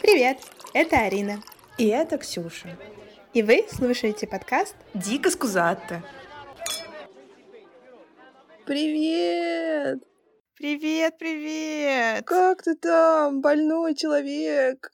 Привет, это Арина. И это Ксюша. И вы слушаете подкаст «Дико скузатте». Привет! Привет, привет! Как ты там, больной человек?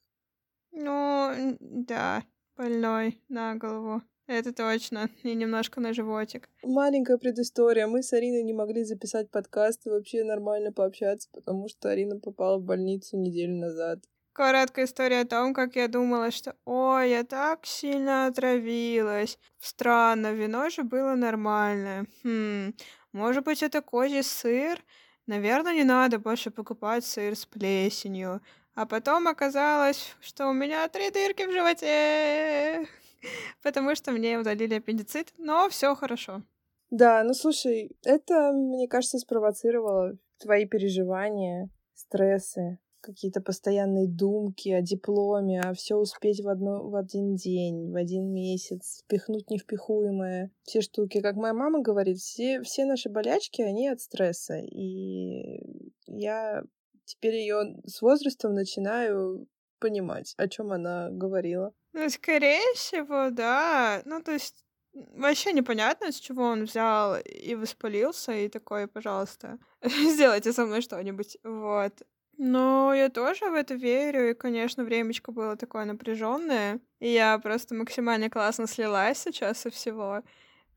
Ну, да, больной на голову. Это точно. И немножко на животик. Маленькая предыстория. Мы с Ариной не могли записать подкаст и вообще нормально пообщаться, потому что Арина попала в больницу неделю назад. Короткая история о том, как я думала, что «Ой, я так сильно отравилась». Странно, вино же было нормальное. Хм, может быть, это козий сыр? Наверное, не надо больше покупать сыр с плесенью. А потом оказалось, что у меня три дырки в животе, потому что мне удалили аппендицит, но все хорошо. Да, ну слушай, это, мне кажется, спровоцировало твои переживания, стрессы, какие-то постоянные думки о дипломе, а все успеть в, одно, в один день, в один месяц, впихнуть невпихуемое, все штуки. Как моя мама говорит, все, все наши болячки, они от стресса. И я теперь ее с возрастом начинаю понимать, о чем она говорила. Ну, скорее всего, да. Ну, то есть вообще непонятно, с чего он взял и воспалился, и такой, пожалуйста, сделайте со мной что-нибудь. Вот. Но я тоже в это верю, и, конечно, времечко было такое напряженное, и я просто максимально классно слилась сейчас со всего.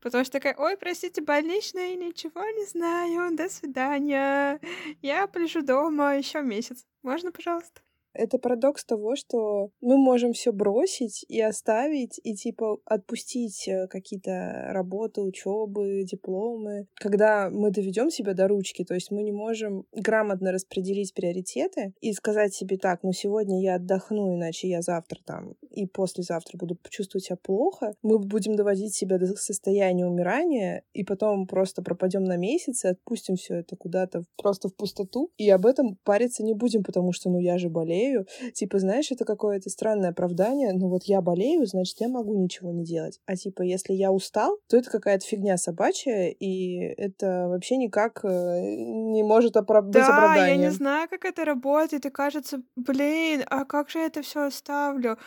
Потому что такая, ой, простите, больничная, ничего не знаю, до свидания. Я полежу дома еще месяц. Можно, пожалуйста? Это парадокс того, что мы можем все бросить и оставить, и типа отпустить э, какие-то работы, учебы, дипломы, когда мы доведем себя до ручки. То есть мы не можем грамотно распределить приоритеты и сказать себе так, ну сегодня я отдохну, иначе я завтра там и послезавтра буду чувствовать себя плохо. Мы будем доводить себя до состояния умирания, и потом просто пропадем на месяц и отпустим все это куда-то просто в пустоту. И об этом париться не будем, потому что ну я же болею. Типа, знаешь, это какое-то странное оправдание. Ну вот я болею, значит, я могу ничего не делать. А типа, если я устал, то это какая-то фигня собачья, и это вообще никак э, не может оправ- да, быть оправданием. я не знаю, как это работает, и кажется, блин, а как же я это все оставлю?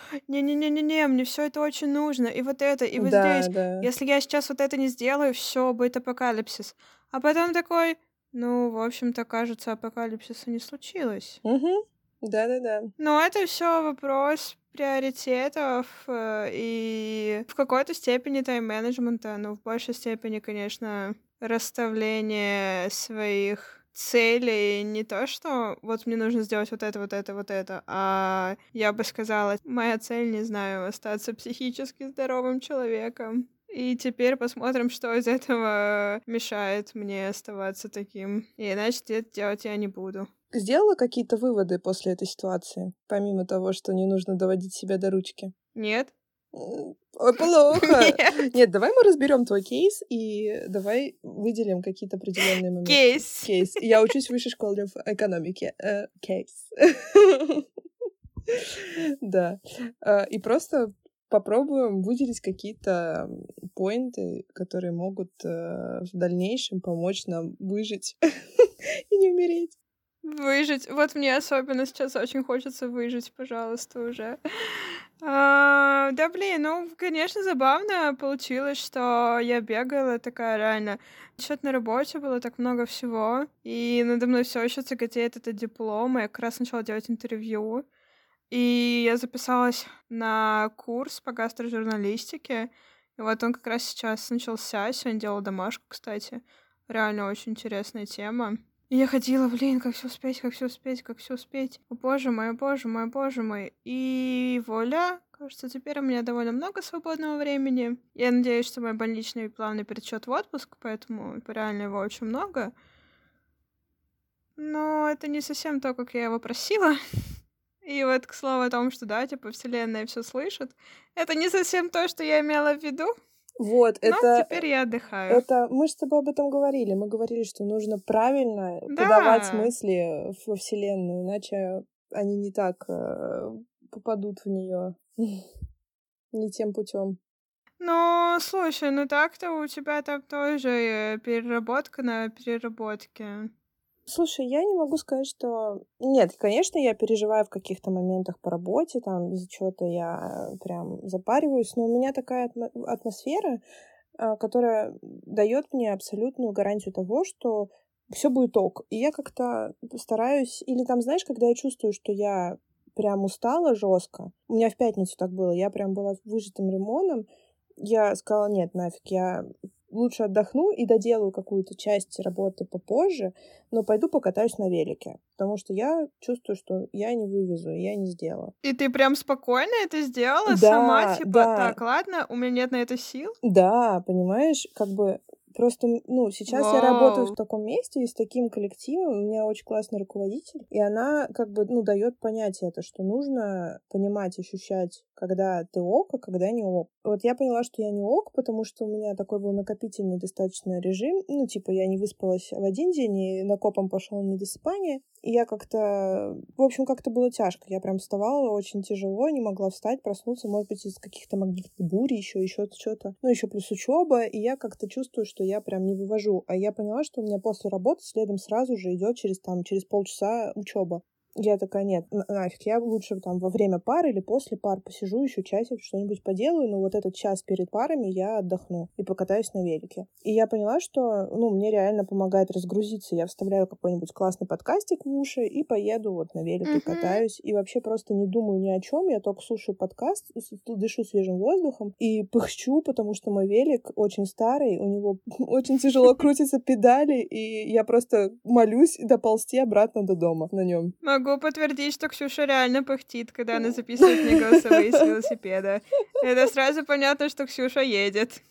Не-не-не-не-не, мне все это очень нужно, и вот это, и вот Да, здесь. да. Если я сейчас вот это не сделаю, все будет апокалипсис. А потом такой, ну, в общем-то, кажется, апокалипсиса не случилось. Мгм. Да-да-да. Но это все вопрос приоритетов э, и в какой-то степени тайм-менеджмента, но в большей степени, конечно, расставление своих целей не то, что вот мне нужно сделать вот это, вот это, вот это, а я бы сказала, моя цель, не знаю, остаться психически здоровым человеком. И теперь посмотрим, что из этого мешает мне оставаться таким. И иначе это делать я не буду. Сделала какие-то выводы после этой ситуации, помимо того, что не нужно доводить себя до ручки? Нет? Ой, плохо. Нет, давай мы разберем твой кейс и давай выделим какие-то определенные моменты. Кейс. Кейс. Я учусь в высшей школе в экономике. Э, Кейс. Да. Э, И просто попробуем выделить какие-то поинты, которые могут э, в дальнейшем помочь нам выжить и не умереть. Выжить. Вот мне особенно сейчас очень хочется выжить, пожалуйста, уже. А, да блин, ну, конечно, забавно получилось, что я бегала такая реально. Что-то на работе было так много всего, и надо мной все еще тяготеет этот диплом, и я как раз начала делать интервью. И я записалась на курс по гастрожурналистике. И вот он как раз сейчас начался. Сегодня делала домашку, кстати. Реально очень интересная тема. И я ходила, блин, как все успеть, как все успеть, как все успеть. О боже мой, о боже мой, о боже мой. И воля, кажется, теперь у меня довольно много свободного времени. Я надеюсь, что мой больничный плавный пересчет в отпуск, поэтому реально его очень много. Но это не совсем то, как я его просила. И вот к слову о том, что да, типа вселенная все слышит, это не совсем то, что я имела в виду. Вот, Но это... теперь я отдыхаю. Это мы же с тобой об этом говорили. Мы говорили, что нужно правильно подавать Да. мысли во Вселенную, иначе они не так э, попадут в нее не тем путем. Ну, слушай, ну так-то у тебя там тоже э, переработка на переработке. Слушай, я не могу сказать, что... Нет, конечно, я переживаю в каких-то моментах по работе, там, из-за чего-то я прям запариваюсь, но у меня такая атмосфера, а, которая дает мне абсолютную гарантию того, что все будет ок. И я как-то стараюсь, или там, знаешь, когда я чувствую, что я прям устала жестко. У меня в пятницу так было. Я прям была выжатым лимоном. Я сказала, нет, нафиг, я лучше отдохну и доделаю какую-то часть работы попозже, но пойду покатаюсь на велике, потому что я чувствую, что я не вывезу, я не сделаю. И ты прям спокойно это сделала да, сама, типа, да. так, ладно, у меня нет на это сил? Да, понимаешь, как бы Просто, ну, сейчас Вау. я работаю в таком месте и с таким коллективом. У меня очень классный руководитель. И она как бы, ну, дает понять это, что нужно понимать, ощущать, когда ты ок, а когда не ок. Вот я поняла, что я не ок, потому что у меня такой был накопительный достаточно режим. Ну, типа, я не выспалась в один день, и накопом пошел недосыпание. И я как-то... В общем, как-то было тяжко. Я прям вставала очень тяжело, не могла встать, проснуться, может быть, из каких-то магнитных бурь, еще, еще что-то. Ну, еще плюс учеба. И я как-то чувствую, что я прям не вывожу. А я поняла, что у меня после работы следом сразу же идет через там, через полчаса учеба. Я такая, нет, нафиг, я лучше там во время пары или после пар посижу еще часик, что-нибудь поделаю, но вот этот час перед парами я отдохну и покатаюсь на велике. И я поняла, что, ну, мне реально помогает разгрузиться. Я вставляю какой-нибудь классный подкастик в уши и поеду вот на велике, mm-hmm. катаюсь. И вообще просто не думаю ни о чем. Я только слушаю подкаст, дышу свежим воздухом и пыхчу, потому что мой велик очень старый, у него очень тяжело крутятся педали, и я просто молюсь доползти обратно до дома на нем. Могу могу подтвердить, что Ксюша реально пыхтит, когда она записывает мне голосовые с велосипеда. Это сразу понятно, что Ксюша едет.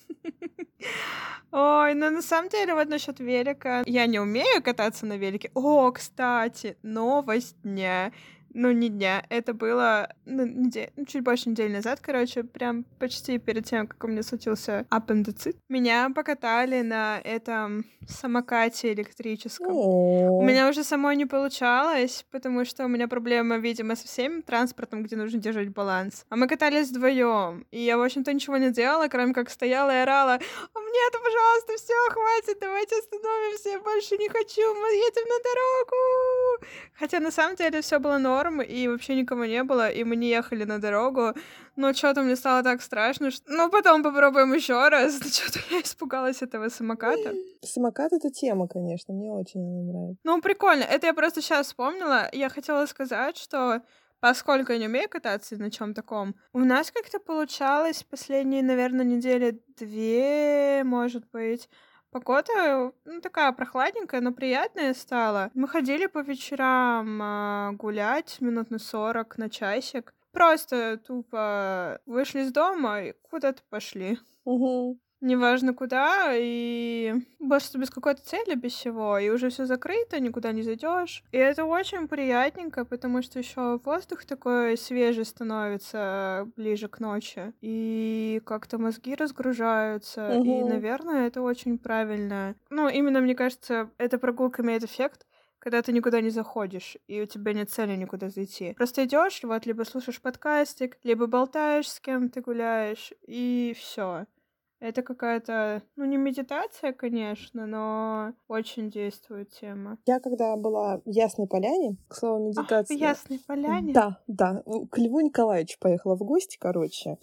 Ой, ну на самом деле вот насчет велика. Я не умею кататься на велике. О, кстати, новость дня ну, не дня, это было ну, недель, ну, чуть больше недели назад, короче, прям почти перед тем, как у меня случился аппендицит. Меня покатали на этом самокате электрическом. У меня уже самой не получалось, потому что у меня проблема, видимо, со всем транспортом, где нужно держать баланс. А мы катались вдвоем, и я, в общем-то, ничего не делала, кроме как стояла и орала, «А мне это, пожалуйста, все, хватит, давайте остановимся, я больше не хочу, мы едем на дорогу. Хотя на самом деле все было норм, норм, и вообще никого не было, и мы не ехали на дорогу. Но что-то мне стало так страшно, что... Ну, потом попробуем еще раз. Что-то я испугалась этого самоката. Самокат — это тема, конечно, мне очень она нравится. Ну, прикольно. Это я просто сейчас вспомнила. Я хотела сказать, что поскольку я не умею кататься на чем таком, у нас как-то получалось последние, наверное, недели две, может быть, Погода, ну, такая прохладненькая, но приятная стала. Мы ходили по вечерам э, гулять минут на 40, на часик. Просто тупо вышли из дома и куда-то пошли. Угу неважно куда, и просто без какой-то цели, без всего, и уже все закрыто, никуда не зайдешь. И это очень приятненько, потому что еще воздух такой свежий становится ближе к ночи, и как-то мозги разгружаются, угу. и, наверное, это очень правильно. Ну, именно, мне кажется, эта прогулка имеет эффект, когда ты никуда не заходишь, и у тебя нет цели никуда зайти. Просто идешь, вот, либо слушаешь подкастик, либо болтаешь с кем ты гуляешь, и все. Это какая-то, ну, не медитация, конечно, но очень действует тема. Я когда была в Ясной Поляне, к слову, медитация... Ах, в Ясной Поляне? Да, да. К Льву Николаевичу поехала в гости, короче.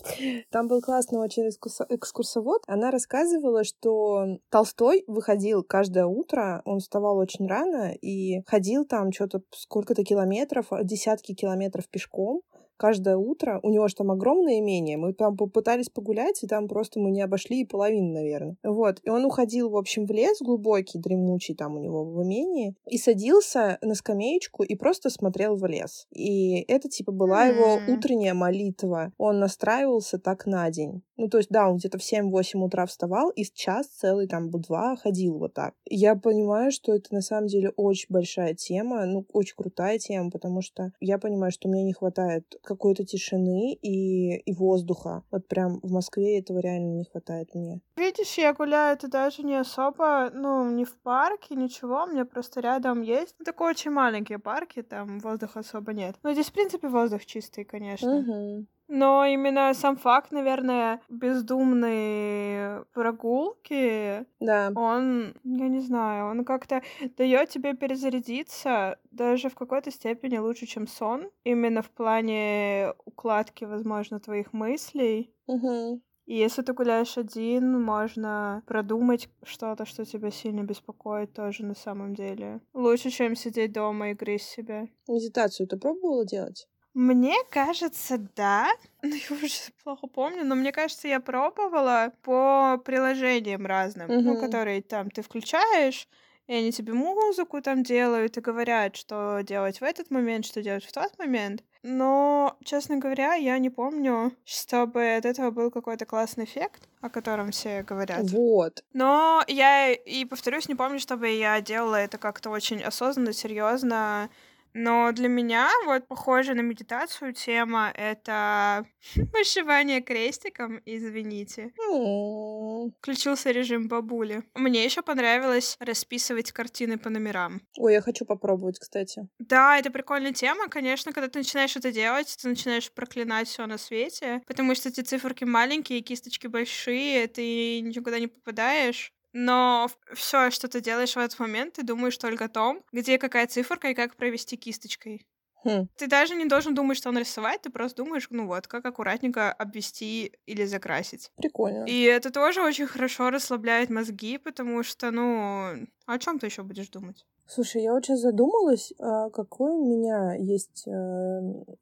Там был классный очень экскурсовод. Она рассказывала, что Толстой выходил каждое утро, он вставал очень рано и ходил там что-то сколько-то километров, десятки километров пешком, каждое утро. У него же там огромное имение. Мы там попытались погулять, и там просто мы не обошли и половину, наверное. Вот. И он уходил, в общем, в лес глубокий, дремучий там у него в имении, и садился на скамеечку и просто смотрел в лес. И это, типа, была его утренняя молитва. Он настраивался так на день. Ну, то есть, да, он где-то в 7-8 утра вставал, и час целый там два ходил вот так. Я понимаю, что это на самом деле очень большая тема, ну, очень крутая тема, потому что я понимаю, что мне не хватает какой-то тишины и, и воздуха. Вот прям в Москве этого реально не хватает мне. Видишь, я гуляю это даже не особо, ну, не в парке, ничего, у меня просто рядом есть. Ну, такие очень маленькие парки, там воздуха особо нет. Но здесь, в принципе, воздух чистый, конечно. Угу. Но именно сам факт, наверное, бездумной прогулки, Да. он, я не знаю, он как-то дает тебе перезарядиться даже в какой-то степени лучше, чем сон. Именно в плане укладки, возможно, твоих мыслей. Мгм. И если ты гуляешь один, можно продумать что-то, что тебя сильно беспокоит тоже на самом деле. Лучше, чем сидеть дома и грызть себя. Медитацию ты пробовала делать? Мне кажется, да. Ну, я уже плохо помню, но мне кажется, я пробовала по приложениям разным, ну, Мгм. которые там ты включаешь, и они тебе музыку там делают и говорят, что делать в этот момент, что делать в тот момент. Но, честно говоря, я не помню, чтобы от этого был какой-то классный эффект, о котором все говорят. Вот. Но я и повторюсь, не помню, чтобы я делала это как-то очень осознанно, серьезно. Но для меня вот похоже на медитацию тема это вышивание крестиком, извините. Включился режим бабули. Мне еще понравилось расписывать картины по номерам. Ой, я хочу попробовать, кстати. Да, это прикольная тема. Конечно, когда ты начинаешь это делать, ты начинаешь проклинать все на свете, потому что эти циферки маленькие, кисточки большие, ты никуда не попадаешь. Но все, что ты делаешь в этот момент, ты думаешь только о том, где какая циферка и как провести кисточкой. Хм. Ты даже не должен думать, что нарисовать, ты просто думаешь, ну вот, как аккуратненько обвести или закрасить. Прикольно. И это тоже очень хорошо расслабляет мозги, потому что, ну, о чем ты еще будешь думать? Слушай, я вот сейчас задумалась, а какой у меня есть э,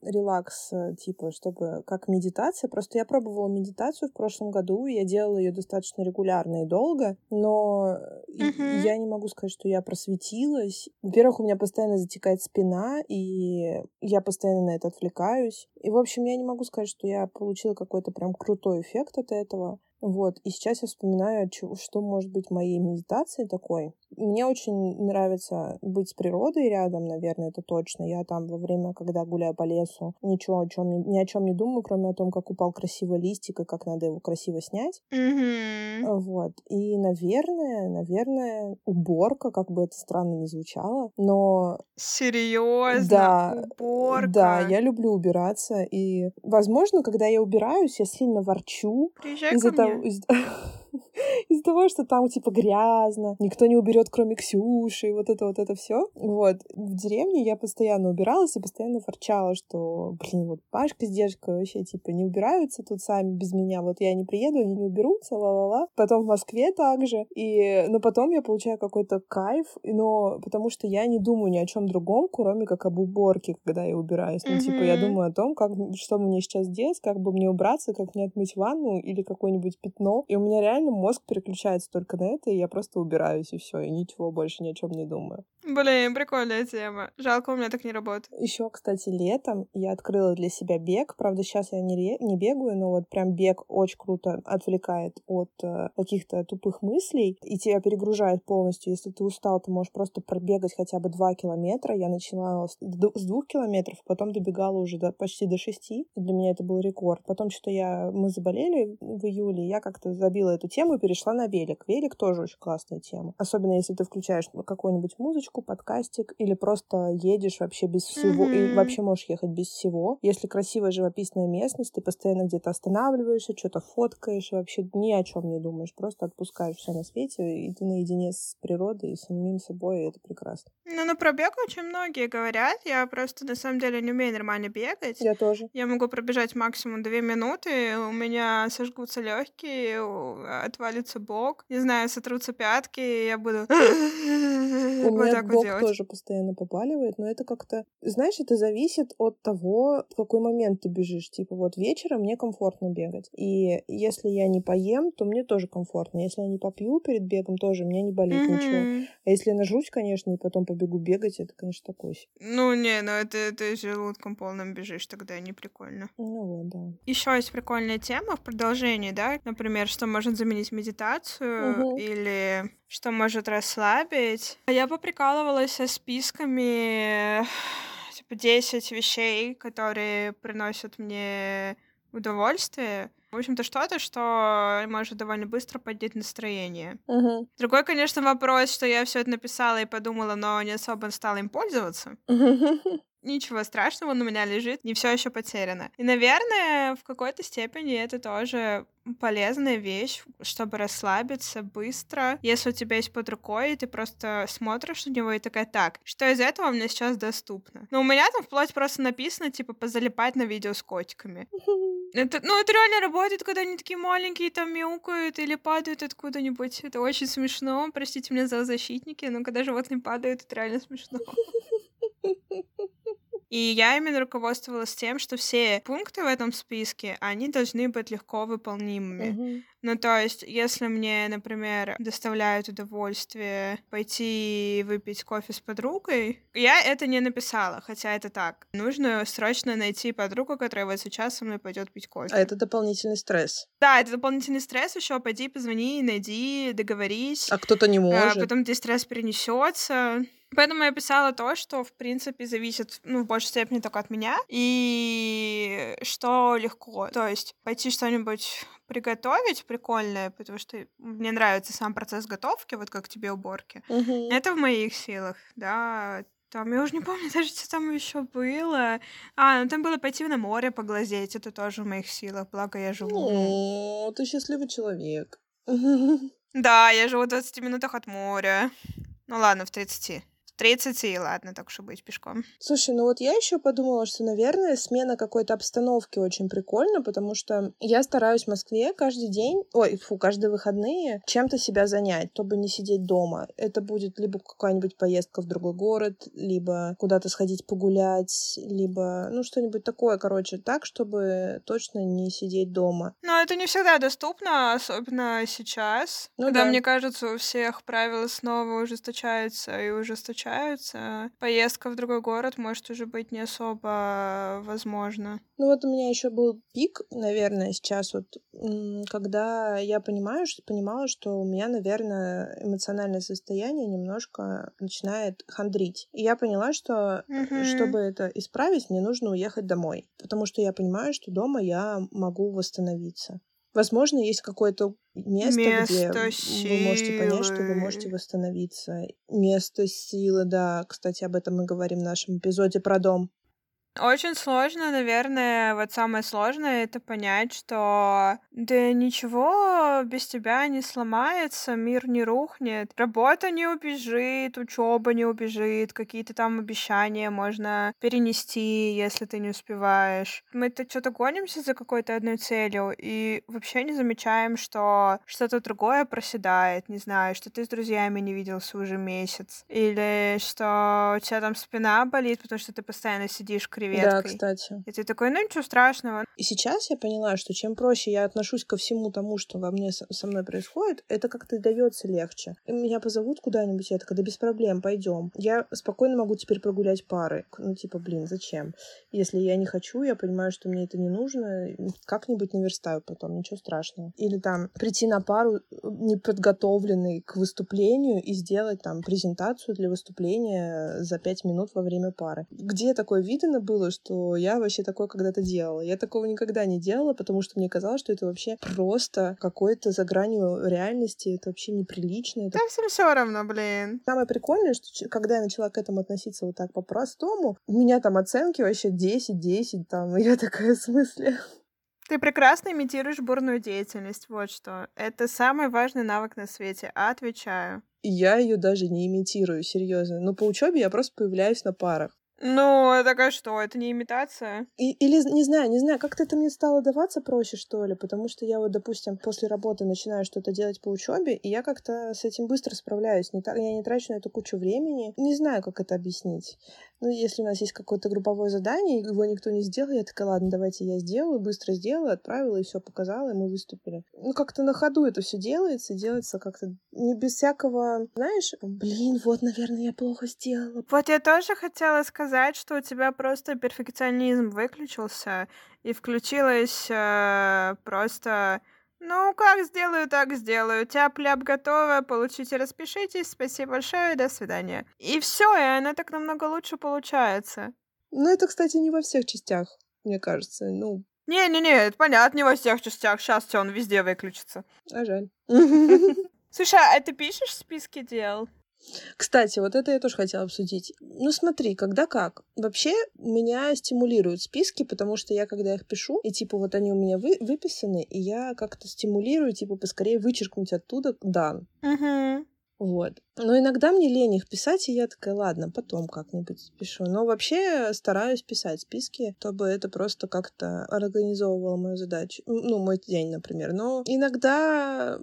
релакс, э, типа, чтобы как медитация. Просто я пробовала медитацию в прошлом году, я делала ее достаточно регулярно и долго, но Мгм. я не могу сказать, что я просветилась. Во-первых, у меня постоянно затекает спина, и я постоянно на это отвлекаюсь. И, в общем, я не могу сказать, что я получила какой-то прям крутой эффект от этого. Вот, и сейчас я вспоминаю, что может быть моей медитацией такой. Мне очень нравится быть с природой рядом, наверное, это точно. Я там во время, когда гуляю по лесу, ничего о чем ни о чем не думаю, кроме о том, как упал красивый листик и как надо его красиво снять. Мгм. Вот. И, наверное, наверное, уборка, как бы это странно ни звучало, но Серьезно? Да, Уборка. да, я люблю убираться. И, возможно, когда я убираюсь, я сильно ворчу, из-за того, мне. из- из-за того, что там типа грязно, никто не уберет, кроме Ксюши, и вот это вот это все. Вот. В деревне я постоянно убиралась и постоянно ворчала, что, блин, вот Пашка с Дежкой вообще типа не убираются тут сами без меня. Вот я не приеду, они не уберутся, ла-ла-ла. Потом в Москве также. И, но потом я получаю какой-то кайф, но потому что я не думаю ни о чем другом, кроме как об уборке, когда я убираюсь. Ну, типа, я думаю о том, как, что мне сейчас делать, как бы мне убраться, как мне отмыть ванну или какое-нибудь пятно. И у меня реально мозг переключается только на это, и я просто убираюсь, и все, и ничего больше ни о чем не думаю. Блин, прикольная тема. Жалко, у меня так не работает. Еще, кстати, летом я открыла для себя бег. Правда, сейчас я не, не бегаю, но вот прям бег очень круто отвлекает от э, каких-то тупых мыслей и тебя перегружает полностью. Если ты устал, ты можешь просто пробегать хотя бы два километра. Я начинала с, д- с двух километров, потом добегала уже до, почти до шести. Для меня это был рекорд. Потом что-то я... Мы заболели в июле, я как-то забила эту тему и перешла на велик. Велик тоже очень классная тема. Особенно если ты включаешь какую-нибудь музычку, подкастик, или просто едешь вообще без всего, и Мгм. вообще можешь ехать без всего. Если красивая живописная местность, ты постоянно где-то останавливаешься, что-то фоткаешь, и вообще ни о чем не думаешь. Просто отпускаешь все на свете, и ты наедине с природой и самим собой, и это прекрасно. Ну, на пробег очень многие говорят. Я просто на самом деле не умею нормально бегать. Я тоже. Я могу пробежать максимум две минуты, у меня сожгутся легкие, отвалится бок, не знаю, сотрутся пятки, и я буду У меня вот бок делать. тоже постоянно побаливает, но это как-то... Знаешь, это зависит от того, в какой момент ты бежишь. Типа вот вечером мне комфортно бегать. И если я не поем, то мне тоже комфортно. Если я не попью перед бегом, тоже мне не болит ничего. Мгм. А если я нажрусь, конечно, и потом побегу бегать, это, конечно, такое себе. Ну, не, ну это ты желудком полным бежишь, тогда не прикольно. Ну вот, да. Еще есть прикольная тема в продолжении, да, например, что может заменить медитацию Мгм. или что может расслабить. Я поприкалывалась со списками типа 10 вещей, которые приносят мне удовольствие. В общем-то, что-то, что может довольно быстро поднять настроение. Мгм. Другой, конечно, вопрос, что я все это написала и подумала, но не особо стала им пользоваться. ничего страшного, он у меня лежит, не все еще потеряно. И, наверное, в какой-то степени это тоже полезная вещь, чтобы расслабиться быстро. Если у тебя есть под рукой, и ты просто смотришь на него и такая, так, что из этого мне сейчас доступно? Но у меня там вплоть просто написано, типа, позалипать на видео с котиками. Это, ну, это реально работает, когда они такие маленькие, там мяукают или падают откуда-нибудь. Это очень смешно. Простите меня за защитники, но когда животные падают, это реально смешно. И я именно руководствовалась тем, что все пункты в этом списке, они должны быть легко выполнимыми. Мгм. Ну, то есть, если мне, например, доставляют удовольствие пойти выпить кофе с подругой, я это не написала, хотя это так. Нужно срочно найти подругу, которая вот сейчас со мной пойдет пить кофе. А это дополнительный стресс. Да, это дополнительный стресс еще. Пойди, позвони, найди, договорись. А кто-то не А, может. потом здесь стресс перенесется. Поэтому я писала то, что, в принципе, зависит, ну, в большей степени только от меня. И что легко. То есть пойти что-нибудь приготовить прикольное, потому что мне нравится сам процесс готовки, вот как тебе уборки. Мгм. Это в моих силах, да. Там, я уже не помню даже, что там еще было. А, ну там было пойти на море поглазеть, это тоже в моих силах, благо я живу. О, ты счастливый человек. Да, я живу в 20 минутах от моря. Ну ладно, в 30. В 30, ладно, так уж и быть, пешком. Слушай, ну вот я еще подумала, что, наверное, смена какой-то обстановки очень прикольно, потому что я стараюсь в Москве каждый день, ой, фу, каждые выходные чем-то себя занять, чтобы не сидеть дома. Это будет либо какая-нибудь поездка в другой город, либо куда-то сходить погулять, либо, ну, что-нибудь такое, короче, так, чтобы точно не сидеть дома. Но это не всегда доступно, особенно сейчас, Ну когда, да. мне кажется, у всех правила снова ужесточаются и ужесточаются. Поездка в другой город может уже быть не особо возможна. Ну вот у меня еще был пик, наверное, сейчас вот, когда я понимаю, что понимала, что у меня, наверное, эмоциональное состояние немножко начинает хандрить. И я поняла, что э, Мгм. чтобы это исправить, мне нужно уехать домой, потому что я понимаю, что дома я могу восстановиться. Возможно, есть какое-то место, где Место вы можете понять, что вы можете силы. восстановиться. Место силы, да. Кстати, об этом мы говорим в нашем эпизоде про дом. Очень сложно, наверное, вот самое сложное это понять, что да ничего без тебя не сломается, мир не рухнет, работа не убежит, учеба не убежит, какие-то там обещания можно перенести, если ты не успеваешь. Мы-то что-то гонимся за какой-то одной целью и вообще не замечаем, что что-то другое проседает, не знаю, что ты с друзьями не виделся уже месяц, или что у тебя там спина болит, потому что ты постоянно сидишь Да, креветкой. кстати. И ты такой, ну ничего страшного. И сейчас я поняла, что чем проще я отношусь ко всему тому, что во мне со со мной происходит, это как-то дается легче. И меня позовут куда-нибудь, я такая, да без проблем, пойдем. Я спокойно могу теперь прогулять пары. Ну, типа, блин, зачем? Если я не хочу, я понимаю, что мне это не нужно, как-нибудь наверстаю потом, ничего страшного. Или там прийти на пару э, неподготовленный к выступлению и сделать там презентацию для выступления за пять минут во время пары. Где такое видно было, что я вообще такое когда-то делала? Я такого никогда не делала, потому что мне казалось, что это вообще просто какое-то за гранью реальности, это вообще неприлично. Это Да всем все равно, блин. Самое прикольное, что когда я начала к этому относиться вот так по-простому, у меня там оценки вообще 10-10, там, и я такая, в смысле? Ты прекрасно имитируешь бурную деятельность, вот что. Это самый важный навык на свете, отвечаю. Я ее даже не имитирую, серьезно. Но по учебе я просто появляюсь на парах. Ну, это а что, это не имитация? И- или, не знаю, не знаю, как-то это мне стало даваться проще, что ли, потому что я вот, допустим, после работы начинаю что-то делать по учебе, и я как-то с этим быстро справляюсь. Не та- я не трачу на это кучу времени. Не знаю, как это объяснить. Ну, если у нас есть какое-то групповое задание, и его никто не сделал, я такая, ладно, давайте я сделаю, быстро сделаю, отправила, и все показала, и мы выступили. Ну, как-то на ходу это все делается, делается как-то не без всякого, знаешь, блин, вот, наверное, я плохо сделала. Вот я тоже хотела сказать, что у тебя просто перфекционизм выключился, и включилось э, просто... Ну, как сделаю, так сделаю. Тяп-ляп готово, получите, распишитесь, спасибо большое, до свидания. И все, и она так намного лучше получается. Ну, это, кстати, не во всех частях, мне кажется. Ну, Не-не-не, это понятно, не во всех частях, сейчас он везде выключится. а жаль. Слушай, а ты пишешь списки дел? Кстати, вот это я тоже хотела обсудить. Ну смотри, когда как. Вообще меня стимулируют списки, потому что я, когда их пишу, и типа вот они у меня вы, выписаны, и я как-то стимулирую, типа поскорее вычеркнуть оттуда дан. Угу. Вот. Но иногда мне лень их писать, и я такая, ладно, потом как-нибудь пишу. Но вообще стараюсь писать списки, чтобы это просто как-то организовывало мою задачу. Ну, мой день, например. Но иногда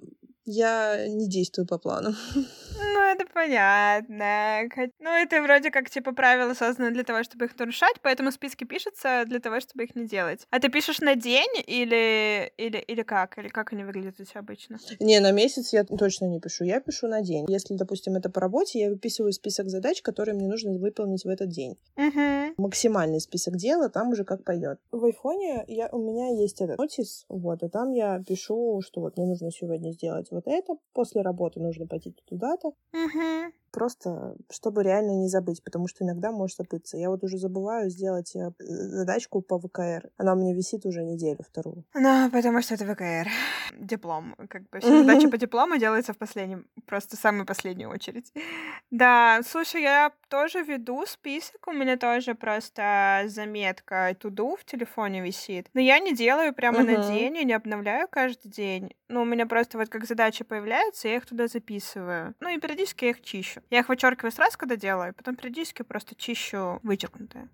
я не действую по плану. Ну, это понятно. Ну, это вроде как, типа, правила созданы для того, чтобы их нарушать, поэтому списки пишутся для того, чтобы их не делать. А ты пишешь на день или, или, или как? Или как они выглядят у тебя обычно? Не, на месяц я точно не пишу. Я пишу на день. Если, допустим, это по работе, я выписываю список задач, которые мне нужно выполнить в этот день. Угу. Максимальный список дела, там уже как пойдет. В айфоне я, у меня есть этот нотис, вот, и там я пишу, что вот мне нужно сегодня сделать вот это, после работы нужно пойти туда-то. Угу. Просто, чтобы реально не забыть, потому что иногда может забыться. Я вот уже забываю сделать э, задачку по ВКР. Она у меня висит уже неделю, вторую. Ну, потому что это ВКР. Диплом. Как бы все задачи по диплому делаются в последнем, просто в самую последнюю очередь. Да, слушай, я тоже веду список. У меня тоже просто заметка туду в телефоне висит. Но я не делаю прямо на день, я не обновляю каждый день. Ну, у меня просто вот как задачи появляются, я их туда записываю. Ну, и периодически я их чищу. Я их вычеркиваю сразу, когда делаю, потом периодически просто чищу вычеркнутые.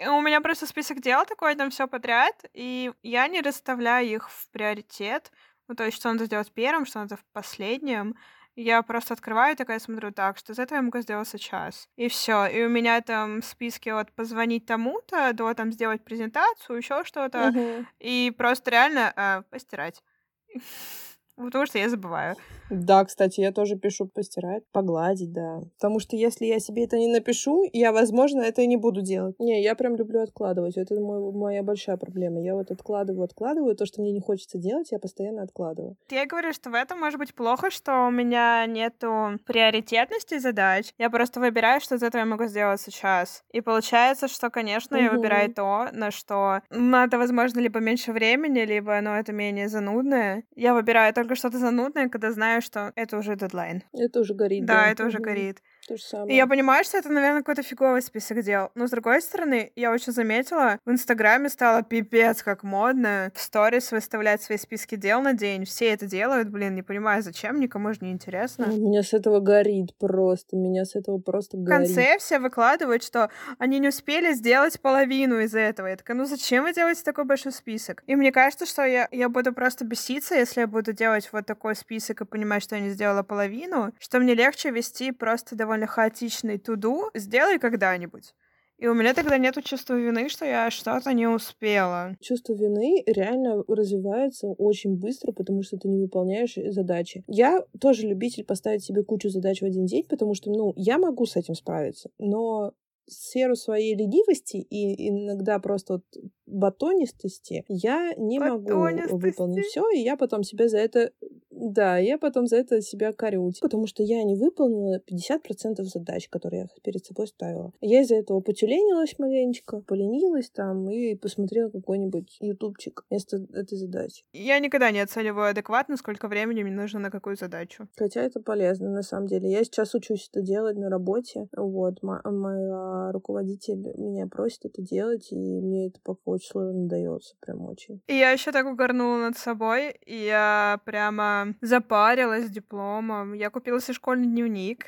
У меня просто список дел такой, там все подряд, и я не расставляю их в приоритет. Ну, то есть, что надо сделать первым, что надо в последнем. Я просто открываю такая смотрю, так, что из этого я могу сделать сейчас. И все. И у меня там в списке от позвонить тому-то до там сделать презентацию, еще что-то. Мгм. И просто реально э, постирать. Потому что я забываю. Да, кстати, я тоже пишу постирать, погладить, да. Потому что если я себе это не напишу, я, возможно, это и не буду делать. Не, я прям люблю откладывать. Это мой, моя большая проблема. Я вот откладываю, откладываю. То, что мне не хочется делать, я постоянно откладываю. Я говорю, что в этом может быть плохо, что у меня нету приоритетности задач. Я просто выбираю, что из этого я могу сделать сейчас. И получается, что, конечно, я выбираю то, на что надо, возможно, либо меньше времени, либо, ну, это менее занудное. Я выбираю только что-то занудное, когда знаю, что это уже дедлайн. Это уже горит. Да, да. это уже горит. То же самое. И я понимаю, что это, наверное, какой-то фиговый список дел. Но, с другой стороны, я очень заметила, в Инстаграме стало пипец как модно в сторис выставлять свои списки дел на день. Все это делают, блин, не понимаю, зачем, никому же не интересно. Меня с этого горит просто, меня с этого просто горит. В конце все выкладывают, что они не успели сделать половину из этого. Я такая, ну зачем вы делаете такой большой список? И мне кажется, что я, я буду просто беситься, если я буду делать вот такой список и понимать, что я не сделала половину, что мне легче вести просто довольно хаотичный туду, сделай когда-нибудь. И у меня тогда нет чувства вины, что я что-то не успела. Чувство вины реально развивается очень быстро, потому что ты не выполняешь задачи. Я тоже любитель поставить себе кучу задач в один день, потому что, ну, я могу с этим справиться, но сферу своей ленивости и иногда просто вот батонистости я не могу выполнить все, и я потом себя за это да, я потом за это себя корю, потому что я не выполнила 50% задач, которые я перед собой ставила. Я из-за этого потюленилась маленечко, поленилась там и посмотрела какой-нибудь ютубчик вместо этой задачи. Я никогда не оцениваю адекватно, сколько времени мне нужно на какую задачу. Хотя это полезно, на самом деле. Я сейчас учусь это делать на работе. Вот, моя руководитель меня просит это делать, и мне это пока сложно дается, прям очень. И я еще так угорнула над собой, и я прямо запарилась дипломом. Я купила себе школьный дневник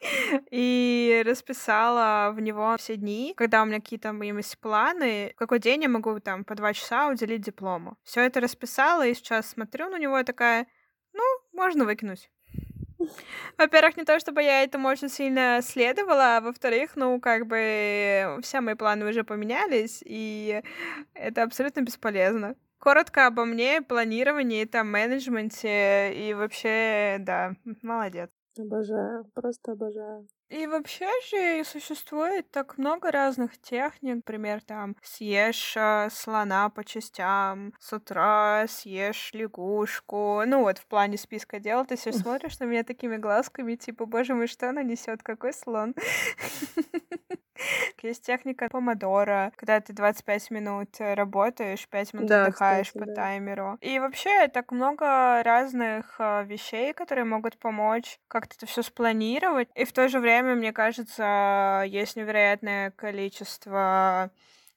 и расписала в него все дни, когда у меня какие-то есть планы, в какой день я могу там по два часа уделить диплому. Все это расписала, и сейчас смотрю на него и такая, ну, можно выкинуть. Во-первых, не то, чтобы я этому очень сильно следовала, а во-вторых, ну, как бы все мои планы уже поменялись, и это абсолютно бесполезно. Коротко обо мне, планировании, там, менеджменте и вообще, да, молодец. Обожаю, просто обожаю. И вообще же существует так много разных техник, например, там съешь а, слона по частям, с утра съешь лягушку. Ну вот в плане списка дел ты все смотришь на меня такими глазками, типа, боже мой, что она несет, какой слон? Есть техника помодора, когда ты 25 минут работаешь, 5 минут да, отдыхаешь кстати, по да. таймеру. И вообще так много разных а, вещей, которые могут помочь как-то это все спланировать. И в то же время, мне кажется, есть невероятное количество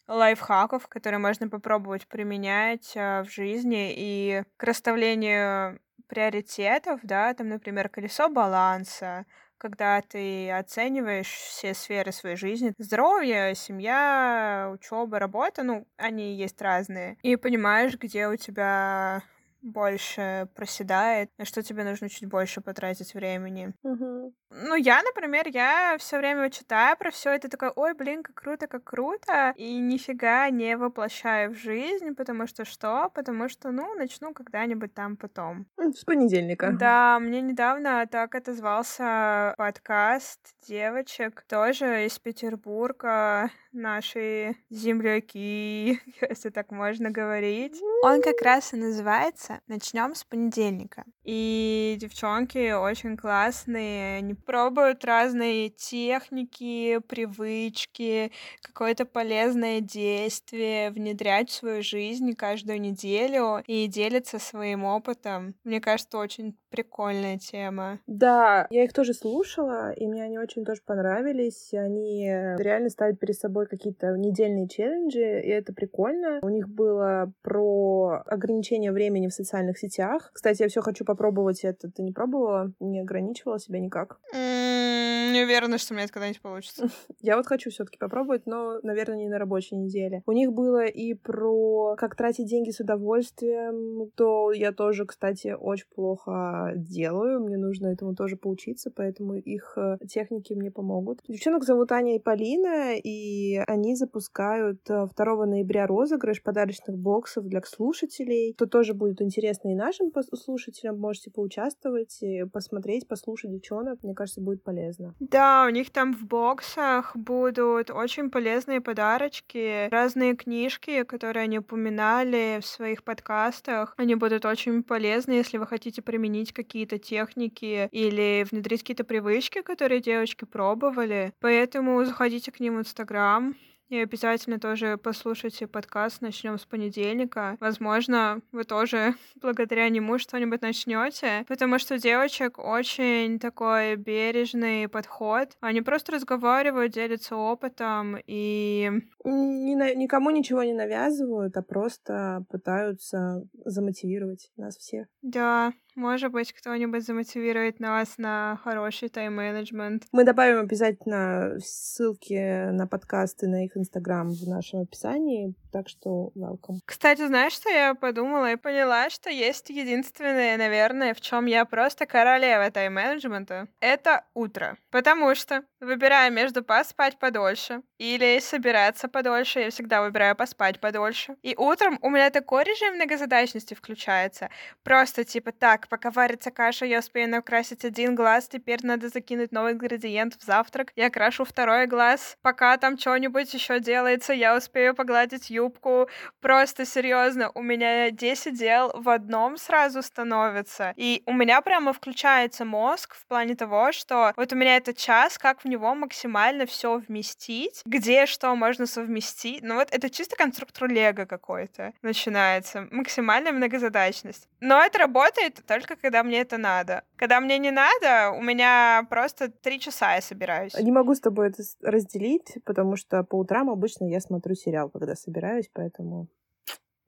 лайфхаков, которые можно попробовать применять э, в жизни и к расставлению приоритетов, да, там, например, колесо баланса, когда ты оцениваешь все сферы своей жизни, здоровье, семья, учеба, работа, ну, они есть разные, и понимаешь, где у тебя больше проседает, на что тебе нужно чуть больше потратить времени. Угу. Ну, я, например, я все время читаю про все это, такой, ой, блин, как круто, как круто, и нифига не воплощаю в жизнь, потому что что? Потому что, ну, начну когда-нибудь там потом. С понедельника. Да, мне недавно так отозвался подкаст девочек, тоже из Петербурга, наши земляки, если так можно говорить. Он как раз и называется «Начнем с понедельника». И девчонки очень классные, они пробуют разные техники, привычки, какое-то полезное действие внедрять в свою жизнь каждую неделю и делятся своим опытом. Мне кажется, очень прикольная тема. Да, я их тоже слушала, и мне они очень тоже понравились. Они реально ставят перед собой какие-то недельные челленджи, и это прикольно. У них было про ограничение времени в социальных сетях. Кстати, я все хочу попробовать это. Ты не пробовала? Не ограничивала себя никак? Не уверена, что у меня это когда-нибудь получится. Я вот хочу все таки попробовать, но, наверное, не на рабочей неделе. У них было и про как тратить деньги с удовольствием, то я тоже, кстати, очень плохо делаю. Мне нужно этому тоже поучиться, поэтому их э, техники мне помогут. Девчонок зовут Аня и Полина, и они запускают 2 э, ноября розыгрыш подарочных боксов для слушателей. То тоже будет интересно и нашим слушателям. Можете поучаствовать, посмотреть, послушать девчонок. Мне кажется, будет полезно. Да, у них там в боксах будут очень полезные подарочки, разные книжки, которые они упоминали в своих подкастах. Они будут очень полезны, если вы хотите применить какие-то техники или внедрить какие-то привычки, которые девочки пробовали. Поэтому заходите к ним в Инстаграм, и обязательно тоже послушайте подкаст «Начнем с понедельника». Возможно, вы тоже благодаря нему что-нибудь начнете, потому что у девочек очень такой бережный подход. Они просто разговаривают, делятся опытом и... Ни. Никому ничего не навязывают, а просто пытаются замотивировать нас всех. Да, может быть, кто-нибудь замотивирует нас на хороший тайм-менеджмент. Мы добавим обязательно ссылки на подкасты, на их инстаграм в нашем описании, так что welcome. Кстати, знаешь, что я подумала и поняла, что есть единственное, наверное, в чем я просто королева тайм-менеджмента, это утро. Потому что, выбирая между поспать подольше или собираться подольше, я всегда выбираю поспать подольше. И утром у меня такой режим многозадачности включается. Просто типа так, пока варится каша, я успею накрасить один глаз, теперь надо закинуть новый ингредиент в завтрак, я крашу второй глаз, пока там что-нибудь еще делается, я успею погладить юбку, просто серьезно, у меня 10 дел в одном сразу становится, и у меня прямо включается мозг в плане того, что вот у меня этот час, как в него максимально все вместить, где что можно совместить, ну вот это чисто конструктор Лего какой-то начинается, максимальная многозадачность. Но это работает только когда мне это надо. Когда мне не надо, у меня просто три часа я собираюсь. Не могу с тобой это разделить, потому что по утрам обычно я смотрю сериал, когда собираюсь, поэтому...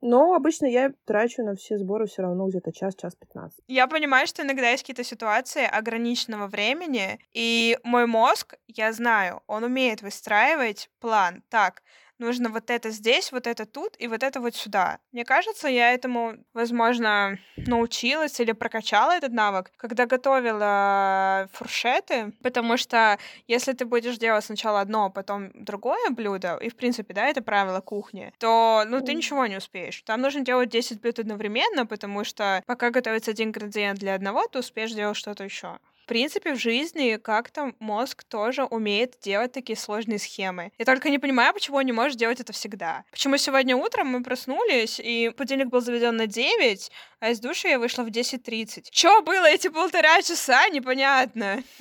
Но обычно я трачу на все сборы все равно где-то час, час пятнадцать. Я понимаю, что иногда есть какие-то ситуации ограниченного времени, и мой мозг, я знаю, он умеет выстраивать план. Так, нужно вот это здесь, вот это тут и вот это вот сюда. Мне кажется, я этому, возможно, научилась или прокачала этот навык, когда готовила фуршеты, потому что если ты будешь делать сначала одно, а потом другое блюдо, и, в принципе, да, это правило кухни, то, ну, ты ничего не успеешь. Там нужно делать 10 блюд одновременно, потому что пока готовится один ингредиент для одного, ты успеешь делать что-то еще. Принципе, в жизни как-то мозг тоже умеет делать такие сложные схемы. Я только не понимаю, почему он не может делать это всегда. Почему сегодня утром мы проснулись, и будильник был заведен на 9, а из души я вышла в 10.30. Что было эти полтора часа, непонятно.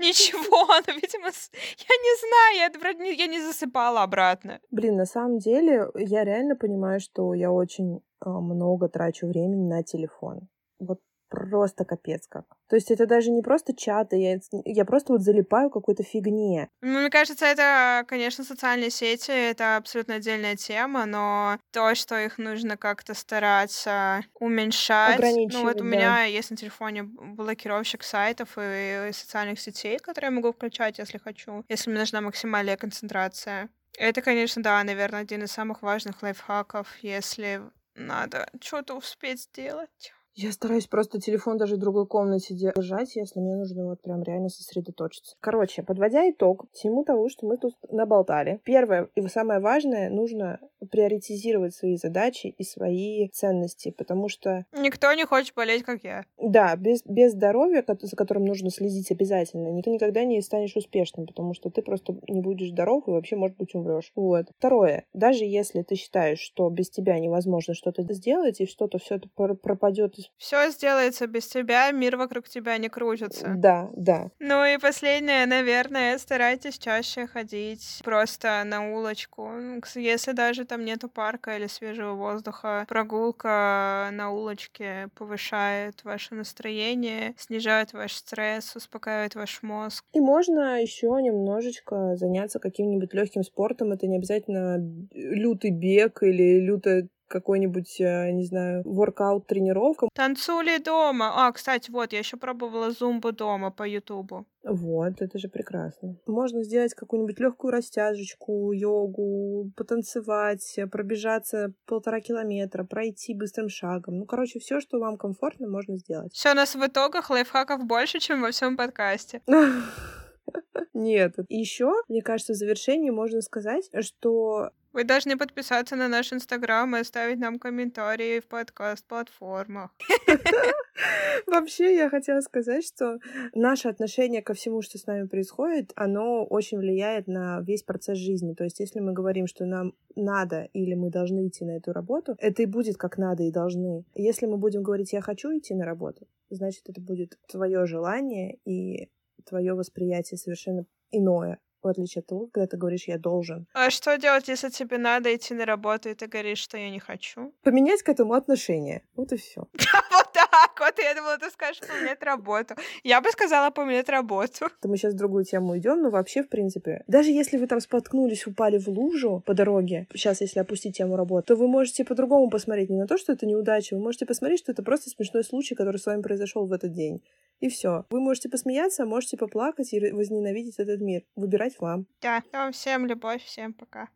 Ничего, ну, видимо, я не знаю, я, я не засыпала обратно. Блин, на самом деле, я реально понимаю, что я очень а, много трачу времени на телефон. Вот просто капец как. То есть это даже не просто чаты, я, я просто вот залипаю какой-то фигне. Ну, мне кажется, это, конечно, социальные сети, это абсолютно отдельная тема, но то, что их нужно как-то стараться уменьшать. Ну, вот у да. меня есть на телефоне блокировщик сайтов и, и социальных сетей, которые я могу включать, если хочу, если мне нужна максимальная концентрация. Это, конечно, да, наверное, один из самых важных лайфхаков, если надо что-то успеть сделать. Я стараюсь просто телефон даже в другой комнате держать, если мне нужно вот прям реально сосредоточиться. Короче, подводя итог всему того, что мы тут наболтали. Первое и самое важное, нужно приоритизировать свои задачи и свои ценности, потому что... Никто не хочет болеть, как я. Да, без, без здоровья, за которым нужно следить обязательно, никто никогда не станешь успешным, потому что ты просто не будешь здоров и вообще, может быть, умрешь. Вот. Второе. Даже если ты считаешь, что без тебя невозможно что-то сделать, и что-то все это пропадет все сделается без тебя, мир вокруг тебя не крутится. Да, да. Ну и последнее, наверное, старайтесь чаще ходить просто на улочку. Ну, если даже там нету парка или свежего воздуха, прогулка на улочке повышает ваше настроение, снижает ваш стресс, успокаивает ваш мозг. И можно еще немножечко заняться каким-нибудь легким спортом. Это не обязательно лютый бег или лютая какой-нибудь, э, не знаю, воркаут, тренировка. Танцули дома. А, кстати, вот, я еще пробовала зумбу дома по Ютубу. Вот, это же прекрасно. Можно сделать какую-нибудь легкую растяжечку, йогу, потанцевать, пробежаться полтора километра, пройти быстрым шагом. Ну, короче, все, что вам комфортно, можно сделать. Все у нас в итогах лайфхаков больше, чем во всем подкасте. Нет. Еще, мне кажется, в завершении можно сказать, что вы должны подписаться на наш Инстаграм и оставить нам комментарии в подкаст-платформах. Вообще, я хотела сказать, что наше отношение ко всему, что с нами происходит, оно очень влияет на весь процесс жизни. То есть, если мы говорим, что нам надо или мы должны идти на эту работу, это и будет как надо и должны. Если мы будем говорить «я хочу идти на работу», значит, это будет твое желание и твое восприятие совершенно иное в отличие от того, когда ты говоришь «я должен». А что делать, если тебе надо идти на работу, и ты говоришь, что я не хочу? Поменять к этому отношение. Вот и все. Вот так вот. Я думала, ты скажешь поменять работу. Я бы сказала поменять работу. Мы сейчас в другую тему идем, но вообще, в принципе, даже если вы там споткнулись, упали в лужу по дороге, сейчас, если опустить тему работы, то вы можете по-другому посмотреть не на то, что это неудача, вы можете посмотреть, что это просто смешной случай, который с вами произошел в этот день. И все. Вы можете посмеяться, можете поплакать и возненавидеть этот мир. Выбирать вам. Да, всем любовь, всем пока.